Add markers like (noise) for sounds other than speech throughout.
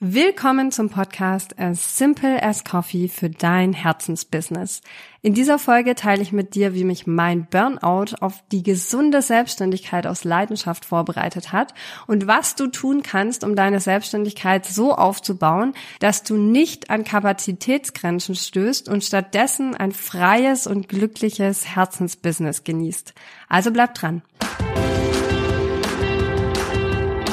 Willkommen zum Podcast As Simple as Coffee für dein Herzensbusiness. In dieser Folge teile ich mit dir, wie mich mein Burnout auf die gesunde Selbstständigkeit aus Leidenschaft vorbereitet hat und was du tun kannst, um deine Selbstständigkeit so aufzubauen, dass du nicht an Kapazitätsgrenzen stößt und stattdessen ein freies und glückliches Herzensbusiness genießt. Also bleib dran.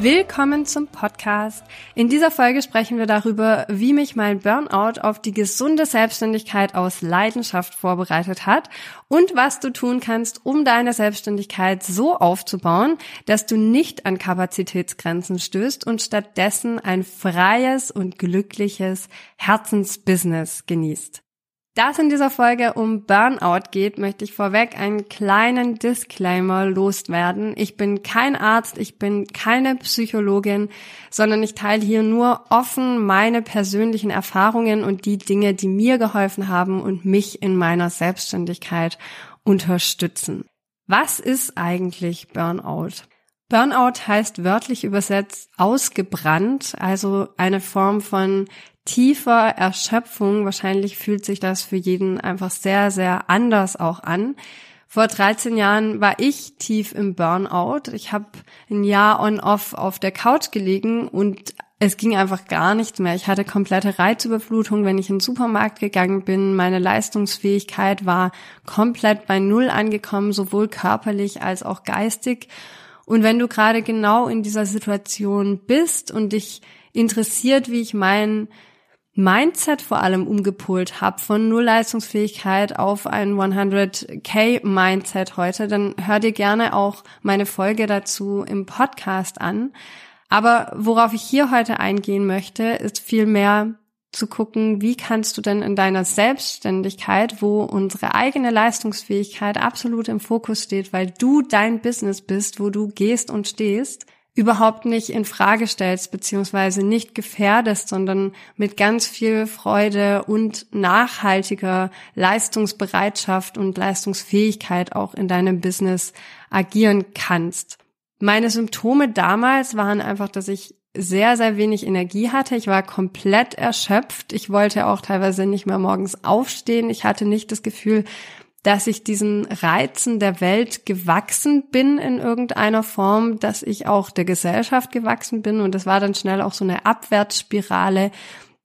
Willkommen zum Podcast. In dieser Folge sprechen wir darüber, wie mich mein Burnout auf die gesunde Selbstständigkeit aus Leidenschaft vorbereitet hat und was du tun kannst, um deine Selbstständigkeit so aufzubauen, dass du nicht an Kapazitätsgrenzen stößt und stattdessen ein freies und glückliches Herzensbusiness genießt. Da es in dieser Folge um Burnout geht, möchte ich vorweg einen kleinen Disclaimer loswerden. Ich bin kein Arzt, ich bin keine Psychologin, sondern ich teile hier nur offen meine persönlichen Erfahrungen und die Dinge, die mir geholfen haben und mich in meiner Selbstständigkeit unterstützen. Was ist eigentlich Burnout? Burnout heißt wörtlich übersetzt ausgebrannt, also eine Form von tiefer Erschöpfung. Wahrscheinlich fühlt sich das für jeden einfach sehr, sehr anders auch an. Vor 13 Jahren war ich tief im Burnout. Ich habe ein Jahr on-off auf der Couch gelegen und es ging einfach gar nichts mehr. Ich hatte komplette Reizüberflutung, wenn ich in den Supermarkt gegangen bin. Meine Leistungsfähigkeit war komplett bei Null angekommen, sowohl körperlich als auch geistig. Und wenn du gerade genau in dieser Situation bist und dich interessiert, wie ich mein Mindset vor allem umgepolt habe von Nullleistungsfähigkeit auf ein 100k Mindset heute, dann hör dir gerne auch meine Folge dazu im Podcast an. Aber worauf ich hier heute eingehen möchte, ist vielmehr zu gucken, wie kannst du denn in deiner Selbstständigkeit, wo unsere eigene Leistungsfähigkeit absolut im Fokus steht, weil du dein Business bist, wo du gehst und stehst, überhaupt nicht in Frage stellst, beziehungsweise nicht gefährdest, sondern mit ganz viel Freude und nachhaltiger Leistungsbereitschaft und Leistungsfähigkeit auch in deinem Business agieren kannst. Meine Symptome damals waren einfach, dass ich sehr, sehr wenig Energie hatte. Ich war komplett erschöpft. Ich wollte auch teilweise nicht mehr morgens aufstehen. Ich hatte nicht das Gefühl, dass ich diesen Reizen der Welt gewachsen bin in irgendeiner Form, dass ich auch der Gesellschaft gewachsen bin und das war dann schnell auch so eine Abwärtsspirale,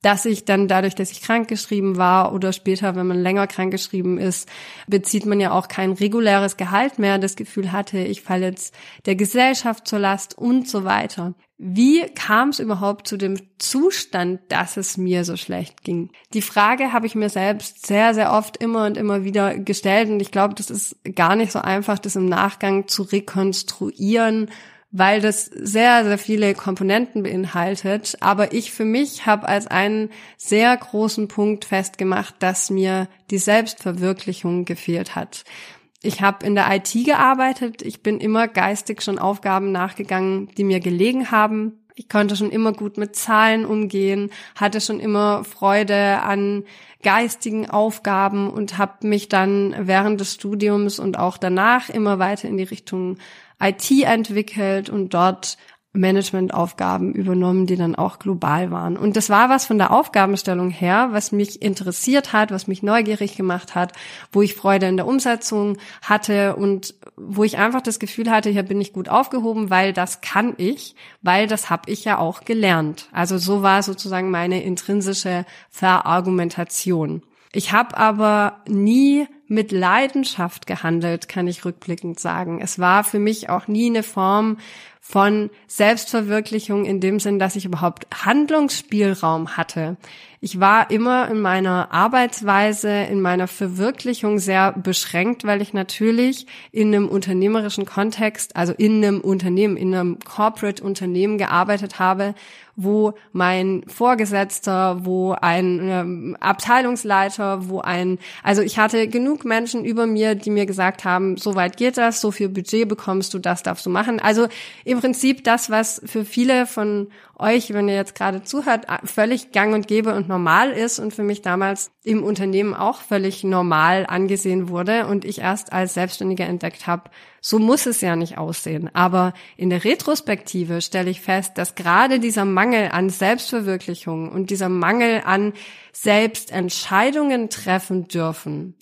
dass ich dann dadurch, dass ich krankgeschrieben war oder später, wenn man länger krankgeschrieben ist, bezieht man ja auch kein reguläres Gehalt mehr, das Gefühl hatte, ich falle jetzt der Gesellschaft zur Last und so weiter. Wie kam es überhaupt zu dem Zustand, dass es mir so schlecht ging? Die Frage habe ich mir selbst sehr, sehr oft immer und immer wieder gestellt und ich glaube, das ist gar nicht so einfach, das im Nachgang zu rekonstruieren weil das sehr, sehr viele Komponenten beinhaltet. Aber ich für mich habe als einen sehr großen Punkt festgemacht, dass mir die Selbstverwirklichung gefehlt hat. Ich habe in der IT gearbeitet. Ich bin immer geistig schon Aufgaben nachgegangen, die mir gelegen haben. Ich konnte schon immer gut mit Zahlen umgehen, hatte schon immer Freude an geistigen Aufgaben und habe mich dann während des Studiums und auch danach immer weiter in die Richtung IT entwickelt und dort Managementaufgaben übernommen, die dann auch global waren. Und das war was von der Aufgabenstellung her, was mich interessiert hat, was mich neugierig gemacht hat, wo ich Freude in der Umsetzung hatte und wo ich einfach das Gefühl hatte, hier bin ich gut aufgehoben, weil das kann ich, weil das habe ich ja auch gelernt. Also so war sozusagen meine intrinsische Verargumentation. Ich habe aber nie mit Leidenschaft gehandelt, kann ich rückblickend sagen. Es war für mich auch nie eine Form von Selbstverwirklichung in dem Sinn, dass ich überhaupt Handlungsspielraum hatte. Ich war immer in meiner Arbeitsweise, in meiner Verwirklichung sehr beschränkt, weil ich natürlich in einem unternehmerischen Kontext, also in einem Unternehmen, in einem Corporate-Unternehmen gearbeitet habe, wo mein Vorgesetzter, wo ein ähm, Abteilungsleiter, wo ein, also ich hatte genug Menschen über mir, die mir gesagt haben, so weit geht das, so viel Budget bekommst du, das darfst du machen. Also im Prinzip das, was für viele von euch, wenn ihr jetzt gerade zuhört, völlig gang und gäbe und normal ist und für mich damals im Unternehmen auch völlig normal angesehen wurde und ich erst als Selbstständiger entdeckt habe, so muss es ja nicht aussehen. Aber in der Retrospektive stelle ich fest, dass gerade dieser Mangel an Selbstverwirklichung und dieser Mangel an Selbstentscheidungen treffen dürfen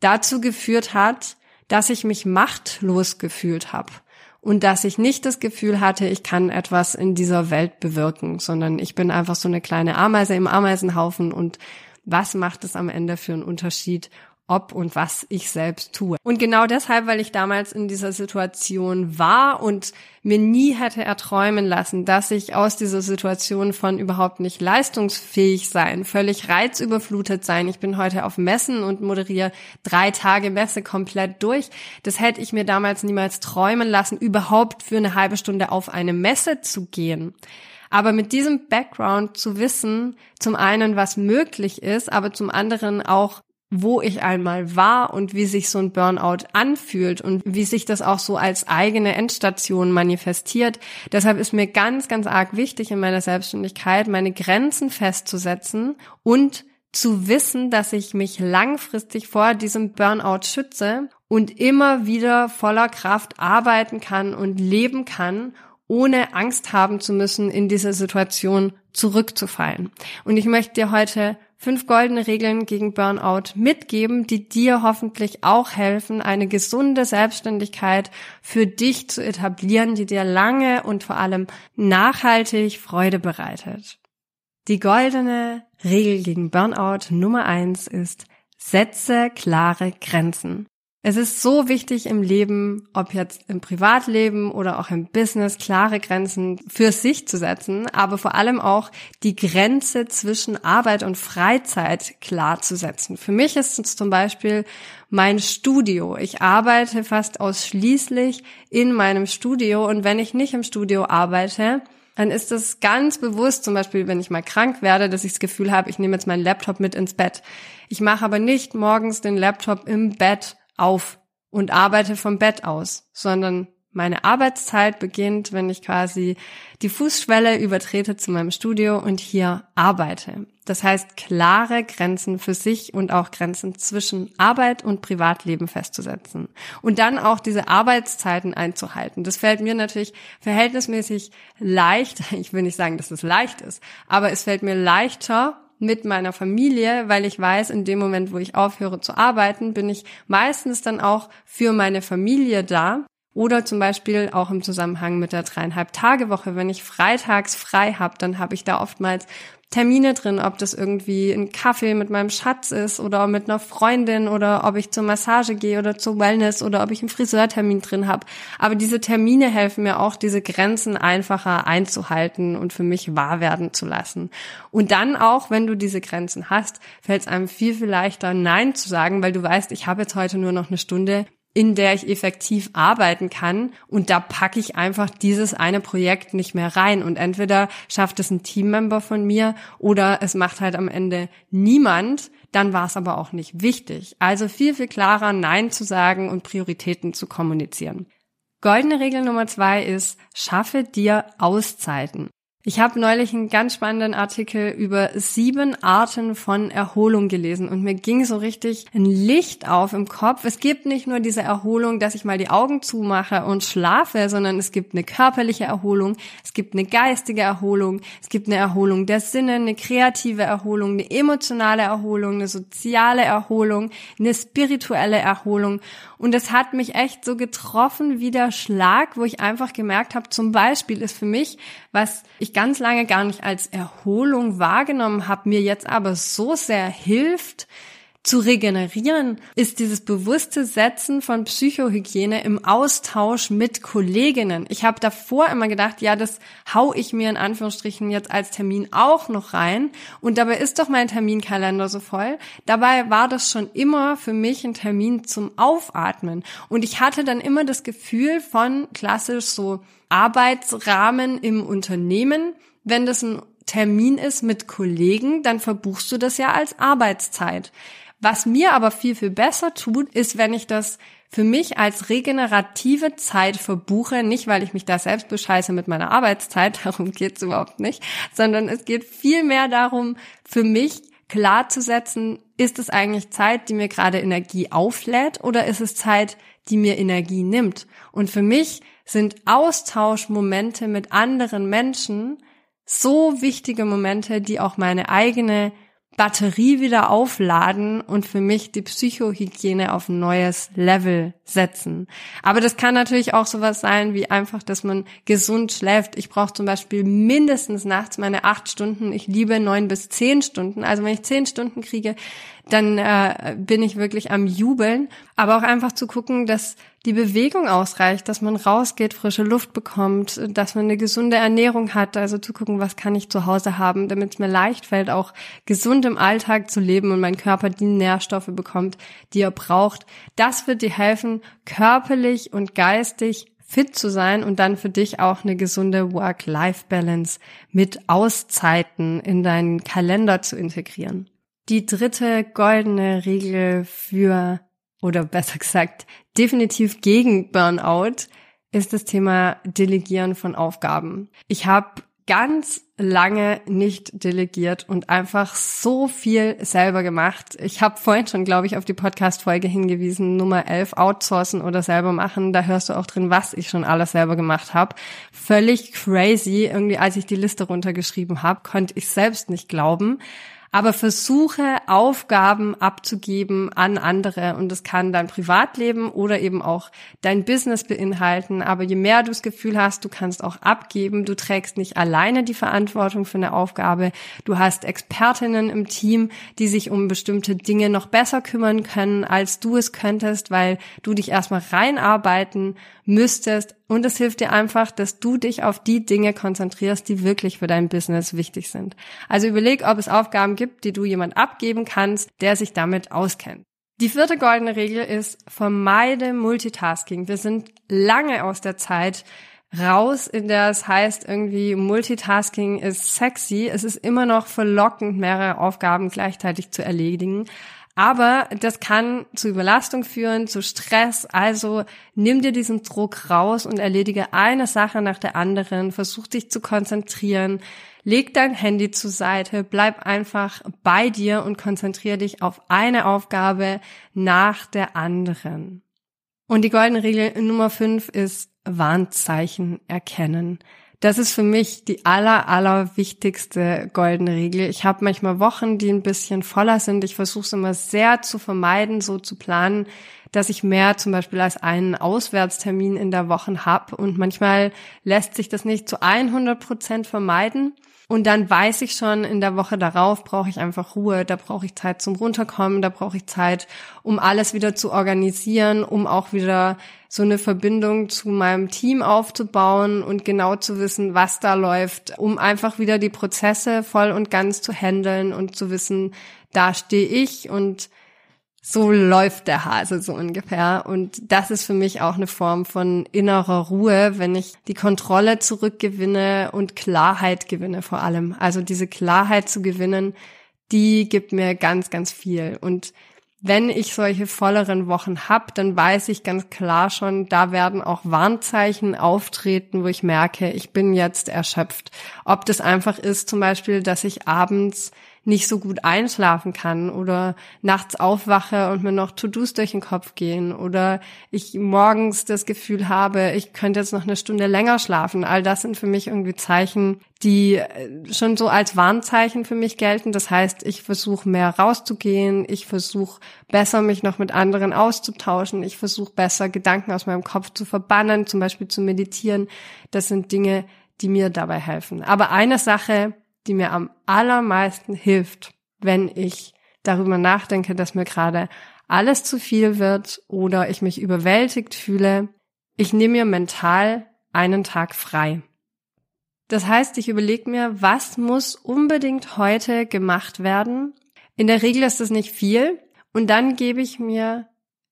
dazu geführt hat, dass ich mich machtlos gefühlt habe und dass ich nicht das Gefühl hatte, ich kann etwas in dieser Welt bewirken, sondern ich bin einfach so eine kleine Ameise im Ameisenhaufen und was macht es am Ende für einen Unterschied, ob und was ich selbst tue. Und genau deshalb, weil ich damals in dieser Situation war und mir nie hätte erträumen lassen, dass ich aus dieser Situation von überhaupt nicht leistungsfähig sein, völlig reizüberflutet sein. Ich bin heute auf Messen und moderiere drei Tage Messe komplett durch. Das hätte ich mir damals niemals träumen lassen, überhaupt für eine halbe Stunde auf eine Messe zu gehen. Aber mit diesem Background zu wissen, zum einen, was möglich ist, aber zum anderen auch, wo ich einmal war und wie sich so ein Burnout anfühlt und wie sich das auch so als eigene Endstation manifestiert. Deshalb ist mir ganz, ganz arg wichtig in meiner Selbstständigkeit, meine Grenzen festzusetzen und zu wissen, dass ich mich langfristig vor diesem Burnout schütze und immer wieder voller Kraft arbeiten kann und leben kann, ohne Angst haben zu müssen, in diese Situation zurückzufallen. Und ich möchte dir heute fünf goldene Regeln gegen Burnout mitgeben, die dir hoffentlich auch helfen, eine gesunde Selbstständigkeit für dich zu etablieren, die dir lange und vor allem nachhaltig Freude bereitet. Die goldene Regel gegen Burnout Nummer eins ist, setze klare Grenzen. Es ist so wichtig im Leben, ob jetzt im Privatleben oder auch im Business, klare Grenzen für sich zu setzen, aber vor allem auch die Grenze zwischen Arbeit und Freizeit klar zu setzen. Für mich ist es zum Beispiel mein Studio. Ich arbeite fast ausschließlich in meinem Studio und wenn ich nicht im Studio arbeite, dann ist es ganz bewusst, zum Beispiel, wenn ich mal krank werde, dass ich das Gefühl habe, ich nehme jetzt meinen Laptop mit ins Bett. Ich mache aber nicht morgens den Laptop im Bett auf und arbeite vom Bett aus, sondern meine Arbeitszeit beginnt, wenn ich quasi die Fußschwelle übertrete zu meinem Studio und hier arbeite. Das heißt, klare Grenzen für sich und auch Grenzen zwischen Arbeit und Privatleben festzusetzen. Und dann auch diese Arbeitszeiten einzuhalten. Das fällt mir natürlich verhältnismäßig leicht. (laughs) Ich will nicht sagen, dass es leicht ist, aber es fällt mir leichter, mit meiner Familie, weil ich weiß, in dem Moment, wo ich aufhöre zu arbeiten, bin ich meistens dann auch für meine Familie da. Oder zum Beispiel auch im Zusammenhang mit der dreieinhalb Tage Woche, wenn ich freitags frei habe, dann habe ich da oftmals Termine drin, ob das irgendwie ein Kaffee mit meinem Schatz ist oder mit einer Freundin oder ob ich zur Massage gehe oder zur Wellness oder ob ich einen Friseurtermin drin habe. Aber diese Termine helfen mir auch, diese Grenzen einfacher einzuhalten und für mich wahr werden zu lassen. Und dann auch, wenn du diese Grenzen hast, fällt es einem viel, viel leichter, Nein zu sagen, weil du weißt, ich habe jetzt heute nur noch eine Stunde in der ich effektiv arbeiten kann. Und da packe ich einfach dieses eine Projekt nicht mehr rein. Und entweder schafft es ein Teammember von mir oder es macht halt am Ende niemand. Dann war es aber auch nicht wichtig. Also viel, viel klarer Nein zu sagen und Prioritäten zu kommunizieren. Goldene Regel Nummer zwei ist, schaffe dir Auszeiten. Ich habe neulich einen ganz spannenden Artikel über sieben Arten von Erholung gelesen und mir ging so richtig ein Licht auf im Kopf. Es gibt nicht nur diese Erholung, dass ich mal die Augen zumache und schlafe, sondern es gibt eine körperliche Erholung, es gibt eine geistige Erholung, es gibt eine Erholung der Sinne, eine kreative Erholung, eine emotionale Erholung, eine soziale Erholung, eine spirituelle Erholung. Und es hat mich echt so getroffen wie der Schlag, wo ich einfach gemerkt habe, zum Beispiel ist für mich, was ich ganz lange gar nicht als Erholung wahrgenommen habe, mir jetzt aber so sehr hilft, zu regenerieren ist dieses bewusste Setzen von Psychohygiene im Austausch mit Kolleginnen. Ich habe davor immer gedacht, ja, das hau ich mir in Anführungsstrichen jetzt als Termin auch noch rein und dabei ist doch mein Terminkalender so voll. Dabei war das schon immer für mich ein Termin zum Aufatmen und ich hatte dann immer das Gefühl von klassisch so Arbeitsrahmen im Unternehmen, wenn das ein Termin ist mit Kollegen, dann verbuchst du das ja als Arbeitszeit. Was mir aber viel, viel besser tut, ist, wenn ich das für mich als regenerative Zeit verbuche, nicht weil ich mich da selbst bescheiße mit meiner Arbeitszeit, (laughs) darum geht's überhaupt nicht, sondern es geht viel mehr darum, für mich klar zu setzen, ist es eigentlich Zeit, die mir gerade Energie auflädt oder ist es Zeit, die mir Energie nimmt? Und für mich sind Austauschmomente mit anderen Menschen so wichtige Momente, die auch meine eigene Batterie wieder aufladen und für mich die Psychohygiene auf ein neues Level setzen. Aber das kann natürlich auch sowas sein wie einfach, dass man gesund schläft. Ich brauche zum Beispiel mindestens nachts meine acht Stunden. Ich liebe neun bis zehn Stunden. Also wenn ich zehn Stunden kriege, dann äh, bin ich wirklich am Jubeln. Aber auch einfach zu gucken, dass die Bewegung ausreicht, dass man rausgeht, frische Luft bekommt, dass man eine gesunde Ernährung hat. Also zu gucken, was kann ich zu Hause haben, damit es mir leicht fällt, auch gesund im Alltag zu leben und mein Körper die Nährstoffe bekommt, die er braucht. Das wird dir helfen, körperlich und geistig fit zu sein und dann für dich auch eine gesunde Work-Life-Balance mit Auszeiten in deinen Kalender zu integrieren. Die dritte goldene Regel für, oder besser gesagt, definitiv gegen Burnout ist das Thema Delegieren von Aufgaben. Ich habe ganz lange nicht delegiert und einfach so viel selber gemacht. Ich habe vorhin schon, glaube ich, auf die Podcast-Folge hingewiesen, Nummer 11, outsourcen oder selber machen. Da hörst du auch drin, was ich schon alles selber gemacht habe. Völlig crazy. Irgendwie, als ich die Liste runtergeschrieben habe, konnte ich selbst nicht glauben aber versuche Aufgaben abzugeben an andere. Und das kann dein Privatleben oder eben auch dein Business beinhalten. Aber je mehr du das Gefühl hast, du kannst auch abgeben, du trägst nicht alleine die Verantwortung für eine Aufgabe, du hast Expertinnen im Team, die sich um bestimmte Dinge noch besser kümmern können, als du es könntest, weil du dich erstmal reinarbeiten müsstest. Und es hilft dir einfach, dass du dich auf die Dinge konzentrierst, die wirklich für dein Business wichtig sind. Also überleg, ob es Aufgaben gibt, die du jemand abgeben kannst, der sich damit auskennt. Die vierte goldene Regel ist, vermeide Multitasking. Wir sind lange aus der Zeit raus, in der es heißt irgendwie Multitasking ist sexy. Es ist immer noch verlockend, mehrere Aufgaben gleichzeitig zu erledigen. Aber das kann zu Überlastung führen, zu Stress. Also nimm dir diesen Druck raus und erledige eine Sache nach der anderen. Versuch dich zu konzentrieren. Leg dein Handy zur Seite. Bleib einfach bei dir und konzentriere dich auf eine Aufgabe nach der anderen. Und die goldene Regel Nummer fünf ist Warnzeichen erkennen. Das ist für mich die aller, aller wichtigste goldene Regel. Ich habe manchmal Wochen, die ein bisschen voller sind. Ich versuche es immer sehr zu vermeiden, so zu planen, dass ich mehr zum Beispiel als einen Auswärtstermin in der Woche habe. Und manchmal lässt sich das nicht zu 100 Prozent vermeiden. Und dann weiß ich schon, in der Woche darauf brauche ich einfach Ruhe, da brauche ich Zeit zum Runterkommen, da brauche ich Zeit, um alles wieder zu organisieren, um auch wieder so eine Verbindung zu meinem Team aufzubauen und genau zu wissen, was da läuft, um einfach wieder die Prozesse voll und ganz zu handeln und zu wissen, da stehe ich und so läuft der Hase so ungefähr. Und das ist für mich auch eine Form von innerer Ruhe, wenn ich die Kontrolle zurückgewinne und Klarheit gewinne vor allem. Also diese Klarheit zu gewinnen, die gibt mir ganz, ganz viel. Und wenn ich solche volleren Wochen hab, dann weiß ich ganz klar schon, da werden auch Warnzeichen auftreten, wo ich merke, ich bin jetzt erschöpft. Ob das einfach ist, zum Beispiel, dass ich abends nicht so gut einschlafen kann oder nachts aufwache und mir noch To-Dos durch den Kopf gehen oder ich morgens das Gefühl habe, ich könnte jetzt noch eine Stunde länger schlafen. All das sind für mich irgendwie Zeichen, die äh, schon so als Warnzeichen für mich gelten. Das heißt, ich versuche mehr rauszugehen, ich versuche besser mich noch mit anderen auszutauschen, ich versuche besser Gedanken aus meinem Kopf zu verbannen, zum Beispiel zu meditieren. Das sind Dinge, die mir dabei helfen. Aber eine Sache, die mir am allermeisten hilft, wenn ich darüber nachdenke, dass mir gerade alles zu viel wird oder ich mich überwältigt fühle, ich nehme mir mental einen Tag frei. Das heißt, ich überlege mir, was muss unbedingt heute gemacht werden. In der Regel ist es nicht viel und dann gebe ich mir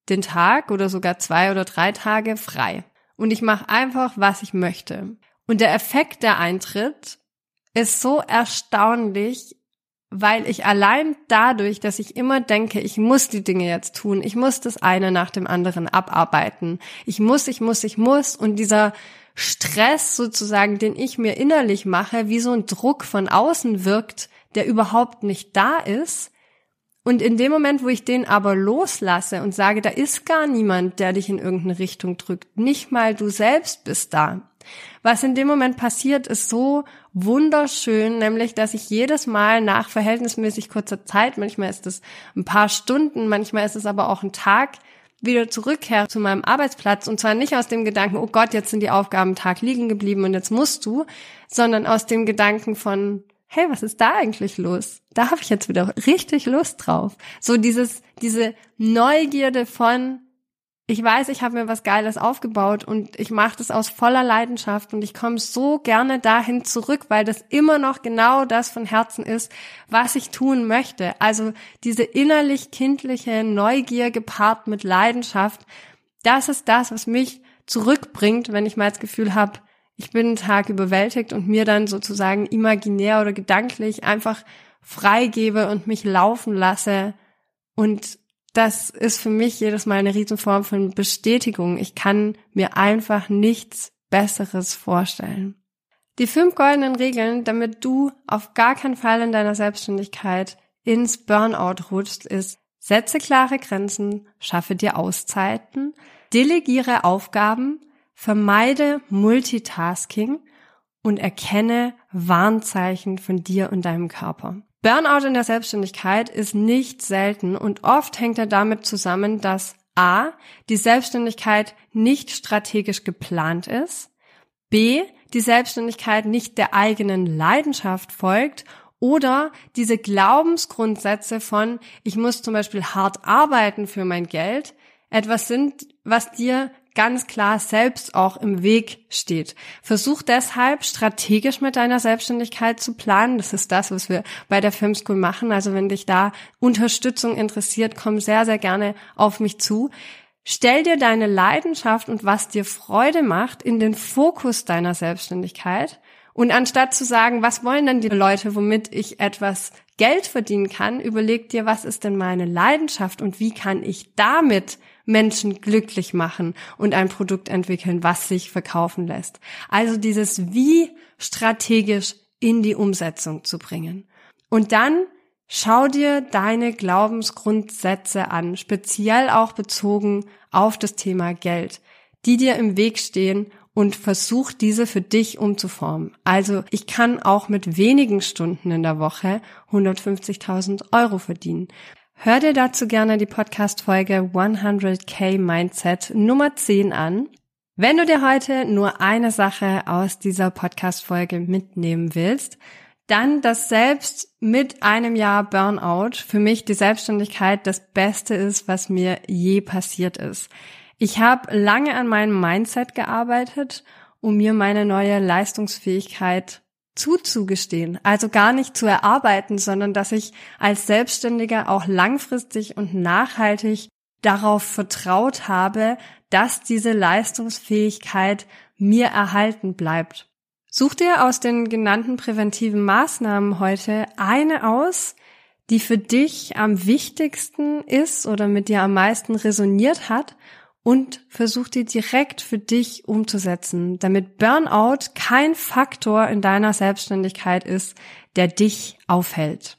den Tag oder sogar zwei oder drei Tage frei. Und ich mache einfach, was ich möchte. Und der Effekt, der eintritt, ist so erstaunlich, weil ich allein dadurch, dass ich immer denke, ich muss die Dinge jetzt tun, ich muss das eine nach dem anderen abarbeiten, ich muss, ich muss, ich muss und dieser Stress sozusagen, den ich mir innerlich mache, wie so ein Druck von außen wirkt, der überhaupt nicht da ist. Und in dem Moment, wo ich den aber loslasse und sage, da ist gar niemand, der dich in irgendeine Richtung drückt, nicht mal du selbst bist da. Was in dem Moment passiert, ist so wunderschön, nämlich, dass ich jedes Mal nach verhältnismäßig kurzer Zeit, manchmal ist es ein paar Stunden, manchmal ist es aber auch ein Tag, wieder zurückkehre zu meinem Arbeitsplatz und zwar nicht aus dem Gedanken, oh Gott, jetzt sind die Aufgaben Tag liegen geblieben und jetzt musst du, sondern aus dem Gedanken von, hey, was ist da eigentlich los? Da habe ich jetzt wieder richtig Lust drauf. So dieses, diese Neugierde von, ich weiß, ich habe mir was Geiles aufgebaut und ich mache das aus voller Leidenschaft und ich komme so gerne dahin zurück, weil das immer noch genau das von Herzen ist, was ich tun möchte. Also diese innerlich kindliche Neugier gepaart mit Leidenschaft, das ist das, was mich zurückbringt, wenn ich mal das Gefühl habe, ich bin einen Tag überwältigt und mir dann sozusagen imaginär oder gedanklich einfach freigebe und mich laufen lasse und das ist für mich jedes Mal eine Riesenform von Bestätigung. Ich kann mir einfach nichts Besseres vorstellen. Die fünf goldenen Regeln, damit du auf gar keinen Fall in deiner Selbstständigkeit ins Burnout rutschst, ist, setze klare Grenzen, schaffe dir Auszeiten, delegiere Aufgaben, vermeide Multitasking und erkenne Warnzeichen von dir und deinem Körper. Burnout in der Selbstständigkeit ist nicht selten und oft hängt er damit zusammen, dass A, die Selbstständigkeit nicht strategisch geplant ist, B, die Selbstständigkeit nicht der eigenen Leidenschaft folgt oder diese Glaubensgrundsätze von, ich muss zum Beispiel hart arbeiten für mein Geld, etwas sind, was dir ganz klar selbst auch im Weg steht. Versuch deshalb strategisch mit deiner Selbstständigkeit zu planen. Das ist das, was wir bei der Film School machen. Also wenn dich da Unterstützung interessiert, komm sehr, sehr gerne auf mich zu. Stell dir deine Leidenschaft und was dir Freude macht in den Fokus deiner Selbstständigkeit. Und anstatt zu sagen, was wollen denn die Leute, womit ich etwas Geld verdienen kann, überleg dir, was ist denn meine Leidenschaft und wie kann ich damit Menschen glücklich machen und ein Produkt entwickeln, was sich verkaufen lässt. Also dieses wie strategisch in die Umsetzung zu bringen. Und dann schau dir deine Glaubensgrundsätze an, speziell auch bezogen auf das Thema Geld, die dir im Weg stehen und versuch diese für dich umzuformen. Also ich kann auch mit wenigen Stunden in der Woche 150.000 Euro verdienen. Hör dir dazu gerne die Podcast-Folge 100k Mindset Nummer 10 an. Wenn du dir heute nur eine Sache aus dieser Podcast-Folge mitnehmen willst, dann, dass selbst mit einem Jahr Burnout für mich die Selbstständigkeit das Beste ist, was mir je passiert ist. Ich habe lange an meinem Mindset gearbeitet, um mir meine neue Leistungsfähigkeit zuzugestehen. Also gar nicht zu erarbeiten, sondern dass ich als Selbstständiger auch langfristig und nachhaltig darauf vertraut habe, dass diese Leistungsfähigkeit mir erhalten bleibt. Such dir aus den genannten präventiven Maßnahmen heute eine aus, die für dich am wichtigsten ist oder mit dir am meisten resoniert hat und versuch die direkt für dich umzusetzen, damit Burnout kein Faktor in deiner Selbstständigkeit ist, der dich aufhält.